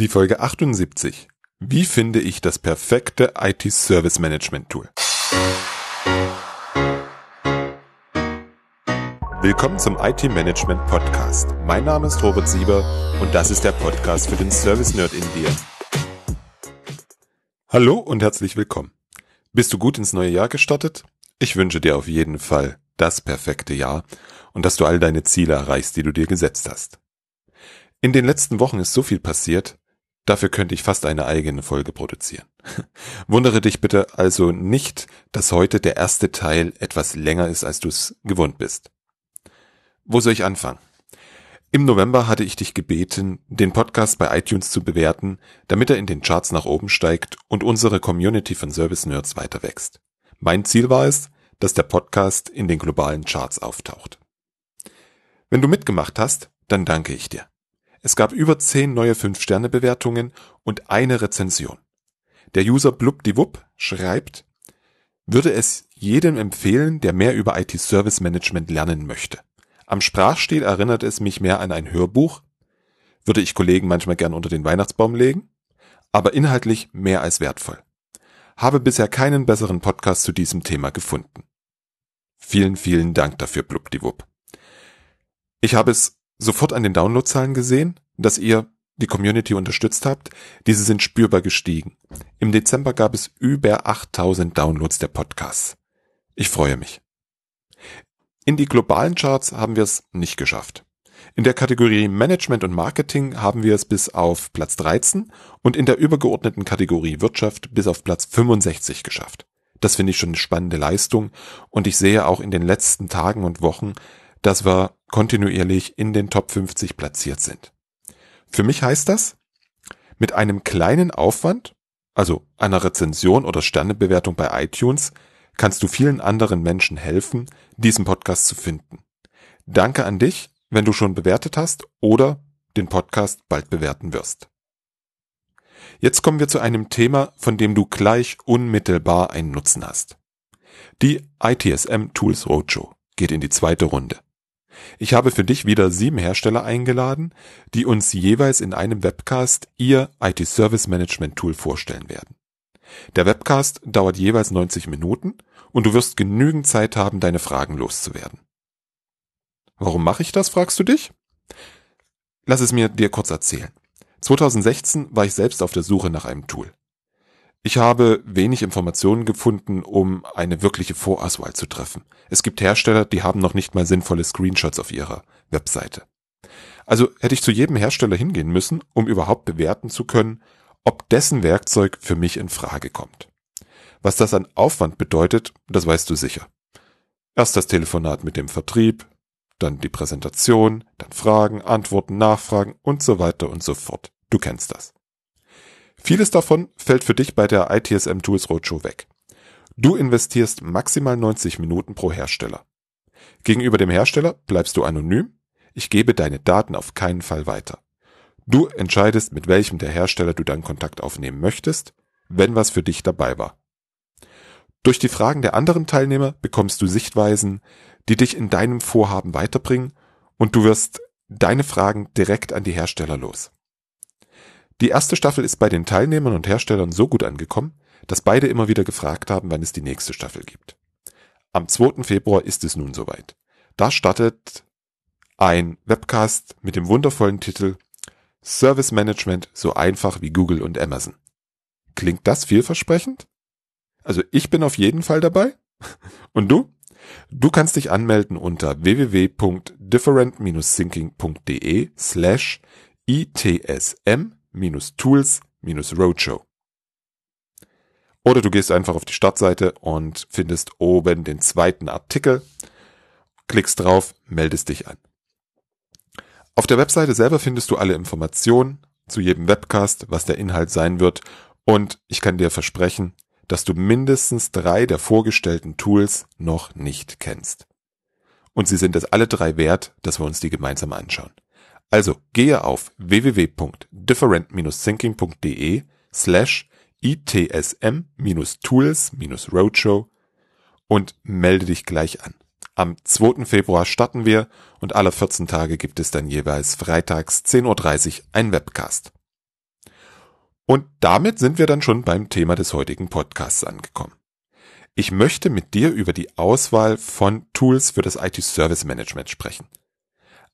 Die Folge 78. Wie finde ich das perfekte IT-Service Management Tool? Willkommen zum IT Management Podcast. Mein Name ist Robert Sieber und das ist der Podcast für den Service Nerd in dir. Hallo und herzlich willkommen. Bist du gut ins neue Jahr gestartet? Ich wünsche dir auf jeden Fall das perfekte Jahr und dass du all deine Ziele erreichst, die du dir gesetzt hast. In den letzten Wochen ist so viel passiert, dafür könnte ich fast eine eigene Folge produzieren. Wundere dich bitte also nicht, dass heute der erste Teil etwas länger ist, als du es gewohnt bist. Wo soll ich anfangen? Im November hatte ich dich gebeten, den Podcast bei iTunes zu bewerten, damit er in den Charts nach oben steigt und unsere Community von Service Nerds weiter wächst. Mein Ziel war es, dass der Podcast in den globalen Charts auftaucht. Wenn du mitgemacht hast, dann danke ich dir. Es gab über zehn neue 5-Sterne-Bewertungen und eine Rezension. Der User blubdiwupp schreibt, würde es jedem empfehlen, der mehr über IT-Service Management lernen möchte. Am Sprachstil erinnert es mich mehr an ein Hörbuch, würde ich Kollegen manchmal gern unter den Weihnachtsbaum legen, aber inhaltlich mehr als wertvoll. Habe bisher keinen besseren Podcast zu diesem Thema gefunden. Vielen, vielen Dank dafür, blubdiwupp. Ich habe es sofort an den Downloadzahlen gesehen, dass ihr die Community unterstützt habt. Diese sind spürbar gestiegen. Im Dezember gab es über 8000 Downloads der Podcasts. Ich freue mich. In die globalen Charts haben wir es nicht geschafft. In der Kategorie Management und Marketing haben wir es bis auf Platz 13 und in der übergeordneten Kategorie Wirtschaft bis auf Platz 65 geschafft. Das finde ich schon eine spannende Leistung und ich sehe auch in den letzten Tagen und Wochen, dass wir kontinuierlich in den Top 50 platziert sind. Für mich heißt das, mit einem kleinen Aufwand, also einer Rezension oder Sternebewertung bei iTunes, kannst du vielen anderen Menschen helfen, diesen Podcast zu finden. Danke an dich, wenn du schon bewertet hast oder den Podcast bald bewerten wirst. Jetzt kommen wir zu einem Thema, von dem du gleich unmittelbar einen Nutzen hast. Die ITSM Tools Roadshow geht in die zweite Runde. Ich habe für dich wieder sieben Hersteller eingeladen, die uns jeweils in einem Webcast ihr IT Service Management Tool vorstellen werden. Der Webcast dauert jeweils 90 Minuten und du wirst genügend Zeit haben, deine Fragen loszuwerden. Warum mache ich das, fragst du dich? Lass es mir dir kurz erzählen. 2016 war ich selbst auf der Suche nach einem Tool. Ich habe wenig Informationen gefunden, um eine wirkliche Vorauswahl zu treffen. Es gibt Hersteller, die haben noch nicht mal sinnvolle Screenshots auf ihrer Webseite. Also hätte ich zu jedem Hersteller hingehen müssen, um überhaupt bewerten zu können, ob dessen Werkzeug für mich in Frage kommt. Was das an Aufwand bedeutet, das weißt du sicher. Erst das Telefonat mit dem Vertrieb, dann die Präsentation, dann Fragen, Antworten, Nachfragen und so weiter und so fort. Du kennst das. Vieles davon fällt für dich bei der ITSM Tools Roadshow weg. Du investierst maximal 90 Minuten pro Hersteller. Gegenüber dem Hersteller bleibst du anonym. Ich gebe deine Daten auf keinen Fall weiter. Du entscheidest, mit welchem der Hersteller du dann Kontakt aufnehmen möchtest, wenn was für dich dabei war. Durch die Fragen der anderen Teilnehmer bekommst du Sichtweisen, die dich in deinem Vorhaben weiterbringen und du wirst deine Fragen direkt an die Hersteller los. Die erste Staffel ist bei den Teilnehmern und Herstellern so gut angekommen, dass beide immer wieder gefragt haben, wann es die nächste Staffel gibt. Am 2. Februar ist es nun soweit. Da startet ein Webcast mit dem wundervollen Titel Service Management so einfach wie Google und Amazon. Klingt das vielversprechend? Also ich bin auf jeden Fall dabei. Und du? Du kannst dich anmelden unter www.different-thinking.de slash itsm tools-roadshow. Oder du gehst einfach auf die Startseite und findest oben den zweiten Artikel, klickst drauf, meldest dich an. Auf der Webseite selber findest du alle Informationen zu jedem Webcast, was der Inhalt sein wird und ich kann dir versprechen, dass du mindestens drei der vorgestellten Tools noch nicht kennst. Und sie sind es alle drei wert, dass wir uns die gemeinsam anschauen. Also gehe auf www.different-thinking.de slash itsm-tools-roadshow und melde dich gleich an. Am 2. Februar starten wir und alle 14 Tage gibt es dann jeweils freitags 10.30 Uhr ein Webcast. Und damit sind wir dann schon beim Thema des heutigen Podcasts angekommen. Ich möchte mit dir über die Auswahl von Tools für das IT-Service Management sprechen.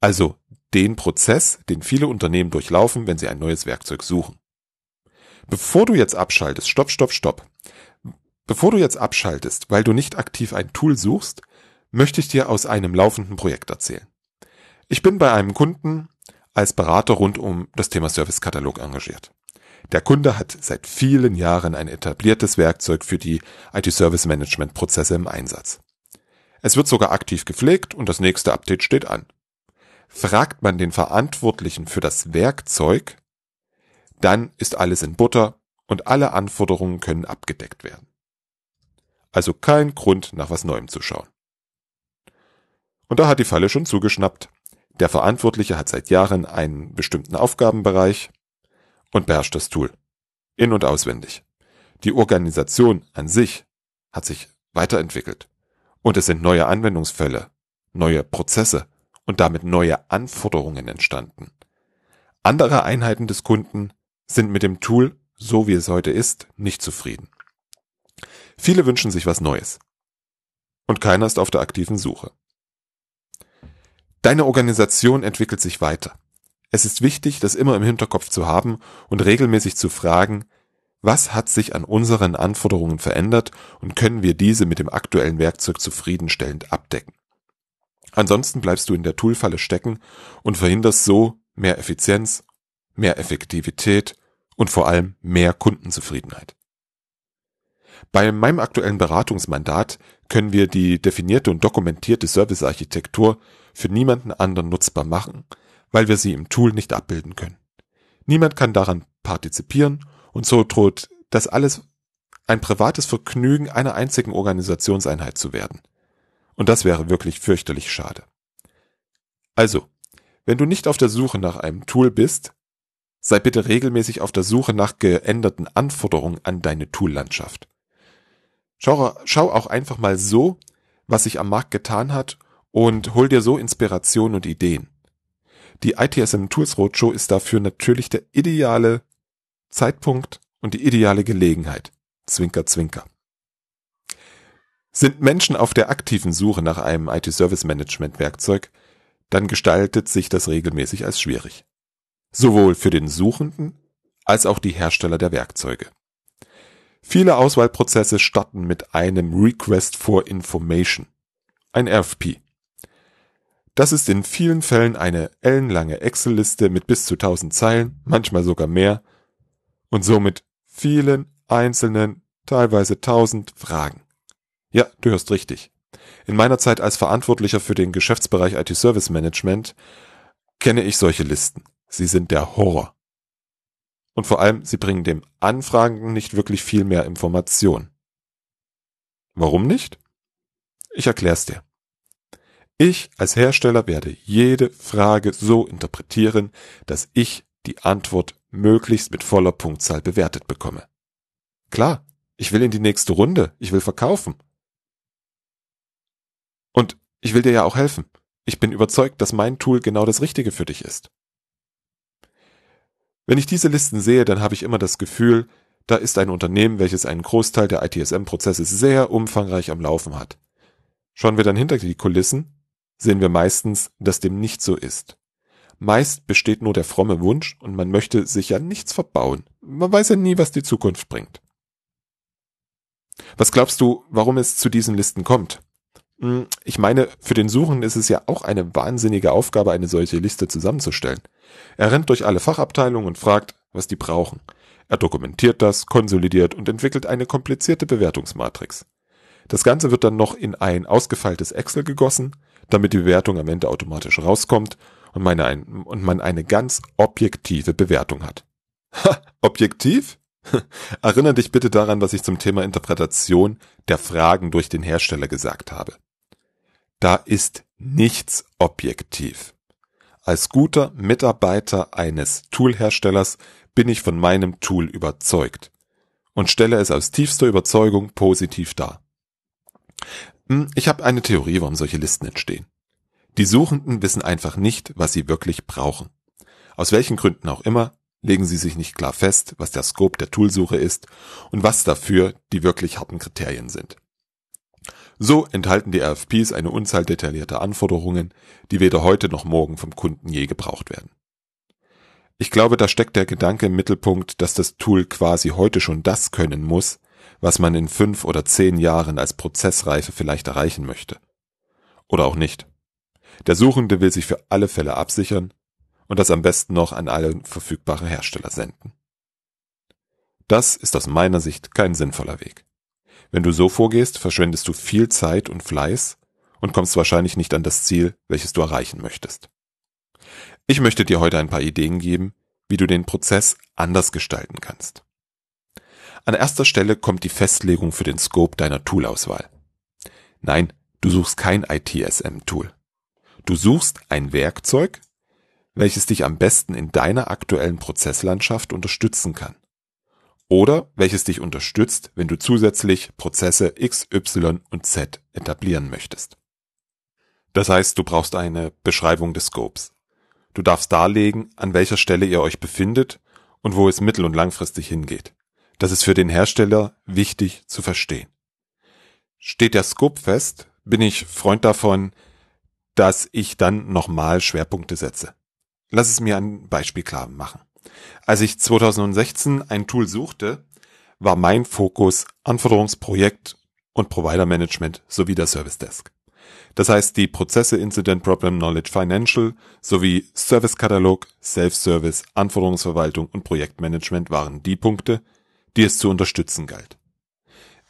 Also den Prozess, den viele Unternehmen durchlaufen, wenn sie ein neues Werkzeug suchen. Bevor du jetzt abschaltest, stopp, stopp, stopp. Bevor du jetzt abschaltest, weil du nicht aktiv ein Tool suchst, möchte ich dir aus einem laufenden Projekt erzählen. Ich bin bei einem Kunden als Berater rund um das Thema Servicekatalog engagiert. Der Kunde hat seit vielen Jahren ein etabliertes Werkzeug für die IT-Service-Management-Prozesse im Einsatz. Es wird sogar aktiv gepflegt und das nächste Update steht an. Fragt man den Verantwortlichen für das Werkzeug, dann ist alles in Butter und alle Anforderungen können abgedeckt werden. Also kein Grund, nach was Neuem zu schauen. Und da hat die Falle schon zugeschnappt. Der Verantwortliche hat seit Jahren einen bestimmten Aufgabenbereich, und beherrscht das Tool. In und auswendig. Die Organisation an sich hat sich weiterentwickelt. Und es sind neue Anwendungsfälle, neue Prozesse und damit neue Anforderungen entstanden. Andere Einheiten des Kunden sind mit dem Tool, so wie es heute ist, nicht zufrieden. Viele wünschen sich was Neues. Und keiner ist auf der aktiven Suche. Deine Organisation entwickelt sich weiter. Es ist wichtig, das immer im Hinterkopf zu haben und regelmäßig zu fragen, was hat sich an unseren Anforderungen verändert und können wir diese mit dem aktuellen Werkzeug zufriedenstellend abdecken. Ansonsten bleibst du in der Toolfalle stecken und verhinderst so mehr Effizienz, mehr Effektivität und vor allem mehr Kundenzufriedenheit. Bei meinem aktuellen Beratungsmandat können wir die definierte und dokumentierte Servicearchitektur für niemanden anderen nutzbar machen, weil wir sie im Tool nicht abbilden können. Niemand kann daran partizipieren und so droht das alles ein privates Vergnügen einer einzigen Organisationseinheit zu werden. Und das wäre wirklich fürchterlich schade. Also, wenn du nicht auf der Suche nach einem Tool bist, sei bitte regelmäßig auf der Suche nach geänderten Anforderungen an deine Toollandschaft. Schau, schau auch einfach mal so, was sich am Markt getan hat und hol dir so Inspiration und Ideen. Die ITSM Tools Roadshow ist dafür natürlich der ideale Zeitpunkt und die ideale Gelegenheit. Zwinker, zwinker. Sind Menschen auf der aktiven Suche nach einem IT-Service-Management-Werkzeug, dann gestaltet sich das regelmäßig als schwierig. Sowohl für den Suchenden als auch die Hersteller der Werkzeuge. Viele Auswahlprozesse starten mit einem Request for Information, ein RFP. Das ist in vielen Fällen eine ellenlange Excel-Liste mit bis zu 1000 Zeilen, manchmal sogar mehr, und somit vielen einzelnen, teilweise 1000 Fragen. Ja, du hörst richtig. In meiner Zeit als Verantwortlicher für den Geschäftsbereich IT Service Management kenne ich solche Listen. Sie sind der Horror. Und vor allem, sie bringen dem Anfragenden nicht wirklich viel mehr Information. Warum nicht? Ich erklär's dir. Ich als Hersteller werde jede Frage so interpretieren, dass ich die Antwort möglichst mit voller Punktzahl bewertet bekomme. Klar, ich will in die nächste Runde, ich will verkaufen. Und ich will dir ja auch helfen. Ich bin überzeugt, dass mein Tool genau das Richtige für dich ist. Wenn ich diese Listen sehe, dann habe ich immer das Gefühl, da ist ein Unternehmen, welches einen Großteil der ITSM-Prozesse sehr umfangreich am Laufen hat. Schauen wir dann hinter die Kulissen, sehen wir meistens, dass dem nicht so ist. Meist besteht nur der fromme Wunsch und man möchte sich ja nichts verbauen. Man weiß ja nie, was die Zukunft bringt. Was glaubst du, warum es zu diesen Listen kommt? Hm, ich meine, für den Suchenden ist es ja auch eine wahnsinnige Aufgabe, eine solche Liste zusammenzustellen. Er rennt durch alle Fachabteilungen und fragt, was die brauchen. Er dokumentiert das, konsolidiert und entwickelt eine komplizierte Bewertungsmatrix. Das Ganze wird dann noch in ein ausgefeiltes Excel gegossen, damit die Bewertung am Ende automatisch rauskommt und, meine ein, und man eine ganz objektive Bewertung hat. Ha, objektiv? Erinnere dich bitte daran, was ich zum Thema Interpretation der Fragen durch den Hersteller gesagt habe. Da ist nichts objektiv. Als guter Mitarbeiter eines Toolherstellers bin ich von meinem Tool überzeugt und stelle es aus tiefster Überzeugung positiv dar. Hm, ich habe eine Theorie, warum solche Listen entstehen. Die Suchenden wissen einfach nicht, was sie wirklich brauchen. Aus welchen Gründen auch immer, legen sie sich nicht klar fest, was der Scope der Toolsuche ist und was dafür die wirklich harten Kriterien sind. So enthalten die RFPs eine Unzahl detaillierter Anforderungen, die weder heute noch morgen vom Kunden je gebraucht werden. Ich glaube, da steckt der Gedanke im Mittelpunkt, dass das Tool quasi heute schon das können muss, was man in fünf oder zehn Jahren als Prozessreife vielleicht erreichen möchte. Oder auch nicht. Der Suchende will sich für alle Fälle absichern und das am besten noch an alle verfügbare Hersteller senden. Das ist aus meiner Sicht kein sinnvoller Weg. Wenn du so vorgehst, verschwendest du viel Zeit und Fleiß und kommst wahrscheinlich nicht an das Ziel, welches du erreichen möchtest. Ich möchte dir heute ein paar Ideen geben, wie du den Prozess anders gestalten kannst. An erster Stelle kommt die Festlegung für den Scope deiner Toolauswahl. Nein, du suchst kein ITSM-Tool. Du suchst ein Werkzeug, welches dich am besten in deiner aktuellen Prozesslandschaft unterstützen kann. Oder welches dich unterstützt, wenn du zusätzlich Prozesse X, Y und Z etablieren möchtest. Das heißt, du brauchst eine Beschreibung des Scopes. Du darfst darlegen, an welcher Stelle ihr euch befindet und wo es mittel- und langfristig hingeht. Das ist für den Hersteller wichtig zu verstehen. Steht der Scope fest, bin ich Freund davon, dass ich dann nochmal Schwerpunkte setze. Lass es mir ein Beispiel klar machen. Als ich 2016 ein Tool suchte, war mein Fokus Anforderungsprojekt und Provider Management sowie der Service Desk. Das heißt, die Prozesse Incident Problem Knowledge Financial sowie Service Katalog, Self-Service, Anforderungsverwaltung und Projektmanagement waren die Punkte, die es zu unterstützen galt.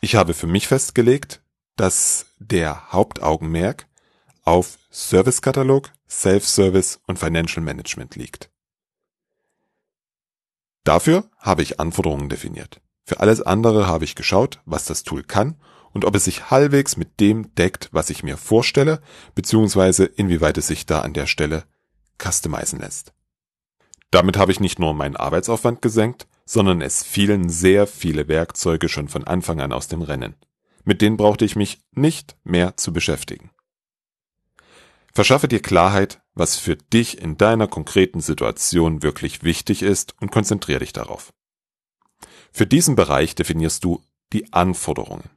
Ich habe für mich festgelegt, dass der Hauptaugenmerk auf Servicekatalog, Self-Service und Financial Management liegt. Dafür habe ich Anforderungen definiert. Für alles andere habe ich geschaut, was das Tool kann und ob es sich halbwegs mit dem deckt, was ich mir vorstelle, beziehungsweise inwieweit es sich da an der Stelle customizen lässt. Damit habe ich nicht nur meinen Arbeitsaufwand gesenkt, sondern es fielen sehr viele Werkzeuge schon von Anfang an aus dem Rennen. Mit denen brauchte ich mich nicht mehr zu beschäftigen. Verschaffe dir Klarheit, was für dich in deiner konkreten Situation wirklich wichtig ist und konzentriere dich darauf. Für diesen Bereich definierst du die Anforderungen.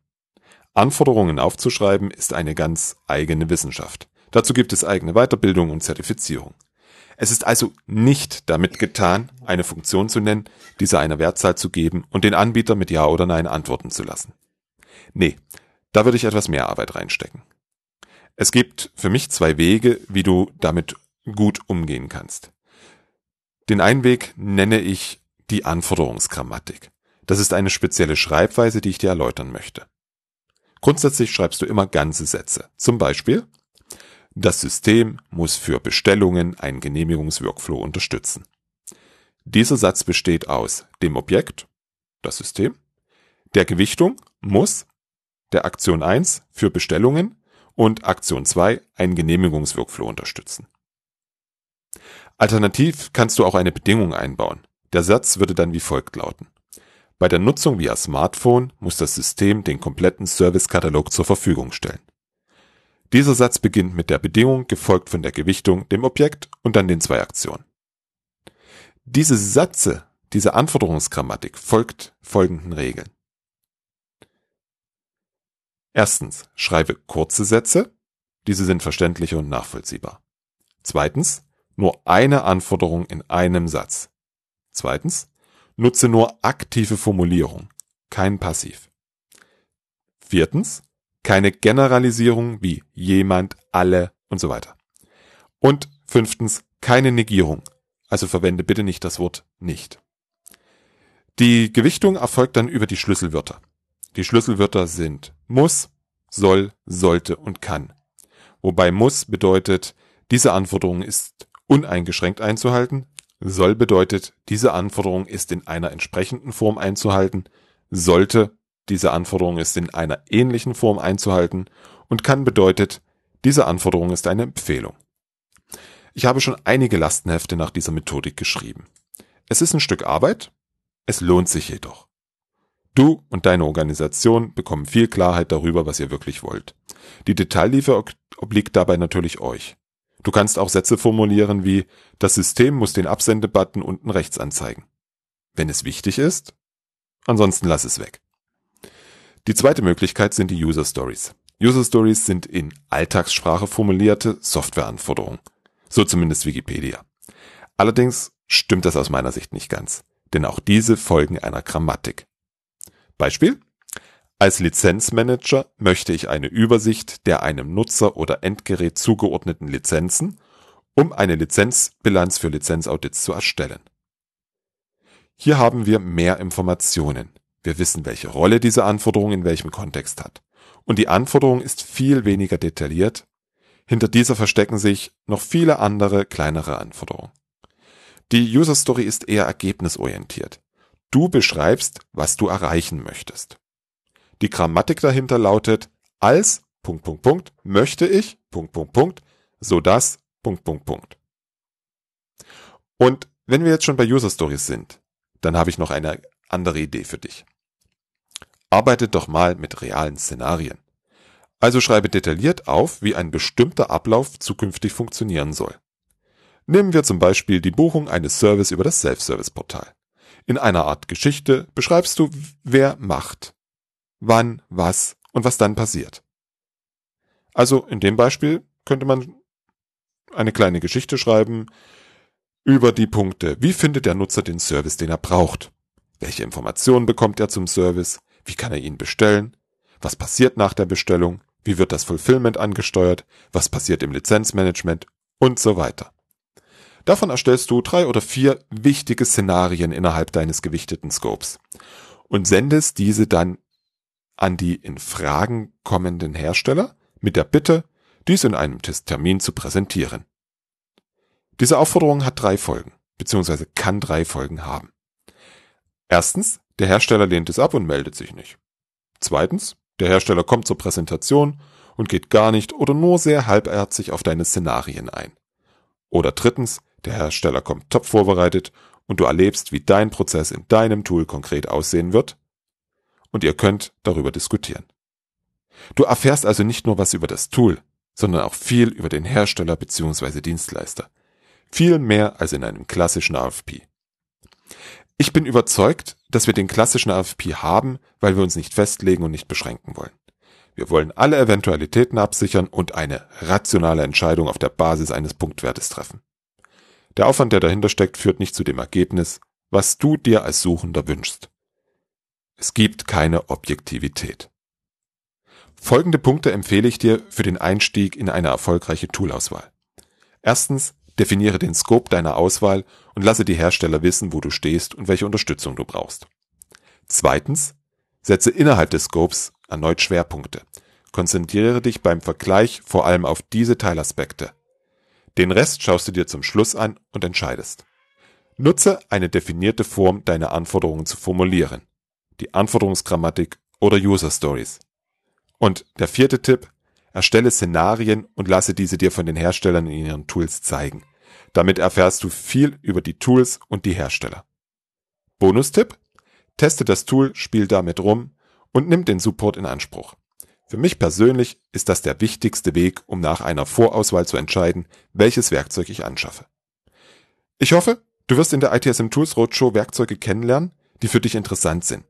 Anforderungen aufzuschreiben ist eine ganz eigene Wissenschaft. Dazu gibt es eigene Weiterbildung und Zertifizierung. Es ist also nicht damit getan, eine Funktion zu nennen, dieser eine Wertzahl zu geben und den Anbieter mit Ja oder Nein antworten zu lassen. Nee, da würde ich etwas mehr Arbeit reinstecken. Es gibt für mich zwei Wege, wie du damit gut umgehen kannst. Den einen Weg nenne ich die Anforderungsgrammatik. Das ist eine spezielle Schreibweise, die ich dir erläutern möchte. Grundsätzlich schreibst du immer ganze Sätze. Zum Beispiel, das System muss für Bestellungen einen Genehmigungsworkflow unterstützen. Dieser Satz besteht aus dem Objekt, das System, der Gewichtung muss, der Aktion 1 für Bestellungen und Aktion 2 einen Genehmigungsworkflow unterstützen. Alternativ kannst du auch eine Bedingung einbauen. Der Satz würde dann wie folgt lauten. Bei der Nutzung via Smartphone muss das System den kompletten Servicekatalog zur Verfügung stellen. Dieser Satz beginnt mit der Bedingung, gefolgt von der Gewichtung, dem Objekt und dann den zwei Aktionen. Diese Sätze, diese Anforderungsgrammatik folgt folgenden Regeln. Erstens, schreibe kurze Sätze. Diese sind verständlich und nachvollziehbar. Zweitens, nur eine Anforderung in einem Satz. Zweitens, nutze nur aktive Formulierung, kein Passiv. Viertens, keine Generalisierung wie jemand, alle und so weiter. Und fünftens, keine Negierung, also verwende bitte nicht das Wort nicht. Die Gewichtung erfolgt dann über die Schlüsselwörter. Die Schlüsselwörter sind muss, soll, sollte und kann. Wobei muss bedeutet, diese Anforderung ist uneingeschränkt einzuhalten, soll bedeutet, diese Anforderung ist in einer entsprechenden Form einzuhalten, sollte, diese Anforderung ist in einer ähnlichen Form einzuhalten und kann bedeutet, diese Anforderung ist eine Empfehlung. Ich habe schon einige Lastenhefte nach dieser Methodik geschrieben. Es ist ein Stück Arbeit, es lohnt sich jedoch. Du und deine Organisation bekommen viel Klarheit darüber, was ihr wirklich wollt. Die Detailliefer obliegt dabei natürlich euch. Du kannst auch Sätze formulieren wie das System muss den Absendebutton unten rechts anzeigen. Wenn es wichtig ist, ansonsten lass es weg. Die zweite Möglichkeit sind die User Stories. User Stories sind in Alltagssprache formulierte Softwareanforderungen. So zumindest Wikipedia. Allerdings stimmt das aus meiner Sicht nicht ganz, denn auch diese folgen einer Grammatik. Beispiel? Als Lizenzmanager möchte ich eine Übersicht der einem Nutzer oder Endgerät zugeordneten Lizenzen, um eine Lizenzbilanz für Lizenzaudits zu erstellen. Hier haben wir mehr Informationen. Wir wissen, welche Rolle diese Anforderung in welchem Kontext hat. Und die Anforderung ist viel weniger detailliert. Hinter dieser verstecken sich noch viele andere kleinere Anforderungen. Die User Story ist eher ergebnisorientiert. Du beschreibst, was du erreichen möchtest. Die Grammatik dahinter lautet als Punkt, Punkt, Punkt, möchte ich, Punkt, Punkt, Punkt, so dass, Punkt, Punkt, Punkt. Und wenn wir jetzt schon bei User Stories sind, dann habe ich noch eine andere Idee für dich. Arbeite doch mal mit realen Szenarien. Also schreibe detailliert auf, wie ein bestimmter Ablauf zukünftig funktionieren soll. Nehmen wir zum Beispiel die Buchung eines Service über das Self-Service-Portal. In einer Art Geschichte beschreibst du, wer macht, wann, was und was dann passiert. Also in dem Beispiel könnte man eine kleine Geschichte schreiben über die Punkte, wie findet der Nutzer den Service, den er braucht, welche Informationen bekommt er zum Service, wie kann er ihn bestellen, was passiert nach der Bestellung, wie wird das Fulfillment angesteuert, was passiert im Lizenzmanagement? Und so weiter. Davon erstellst du drei oder vier wichtige Szenarien innerhalb deines gewichteten Scopes und sendest diese dann an die in Fragen kommenden Hersteller mit der Bitte, dies in einem Termin zu präsentieren. Diese Aufforderung hat drei Folgen, beziehungsweise kann drei Folgen haben. Erstens, der Hersteller lehnt es ab und meldet sich nicht. Zweitens, der Hersteller kommt zur Präsentation und geht gar nicht oder nur sehr halbherzig auf deine Szenarien ein. Oder drittens, der Hersteller kommt top vorbereitet und du erlebst, wie dein Prozess in deinem Tool konkret aussehen wird und ihr könnt darüber diskutieren. Du erfährst also nicht nur was über das Tool, sondern auch viel über den Hersteller bzw. Dienstleister. Viel mehr als in einem klassischen RFP. Ich bin überzeugt, dass wir den klassischen RFP haben, weil wir uns nicht festlegen und nicht beschränken wollen. Wir wollen alle Eventualitäten absichern und eine rationale Entscheidung auf der Basis eines Punktwertes treffen. Der Aufwand, der dahinter steckt, führt nicht zu dem Ergebnis, was du dir als Suchender wünschst. Es gibt keine Objektivität. Folgende Punkte empfehle ich dir für den Einstieg in eine erfolgreiche Toolauswahl. Erstens, definiere den Scope deiner Auswahl und lasse die Hersteller wissen, wo du stehst und welche Unterstützung du brauchst. Zweitens, setze innerhalb des Scopes erneut Schwerpunkte. Konzentriere dich beim Vergleich vor allem auf diese Teilaspekte. Den Rest schaust du dir zum Schluss an und entscheidest. Nutze eine definierte Form, deine Anforderungen zu formulieren. Die Anforderungsgrammatik oder User Stories. Und der vierte Tipp, erstelle Szenarien und lasse diese dir von den Herstellern in ihren Tools zeigen. Damit erfährst du viel über die Tools und die Hersteller. Bonustipp, teste das Tool, spiel damit rum und nimm den Support in Anspruch. Für mich persönlich ist das der wichtigste Weg, um nach einer Vorauswahl zu entscheiden, welches Werkzeug ich anschaffe. Ich hoffe, du wirst in der ITSM Tools Roadshow Werkzeuge kennenlernen, die für dich interessant sind.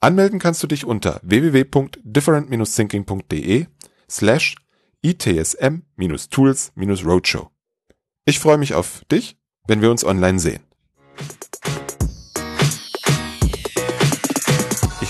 Anmelden kannst du dich unter www.different-thinking.de slash itsm-tools-roadshow. Ich freue mich auf dich, wenn wir uns online sehen.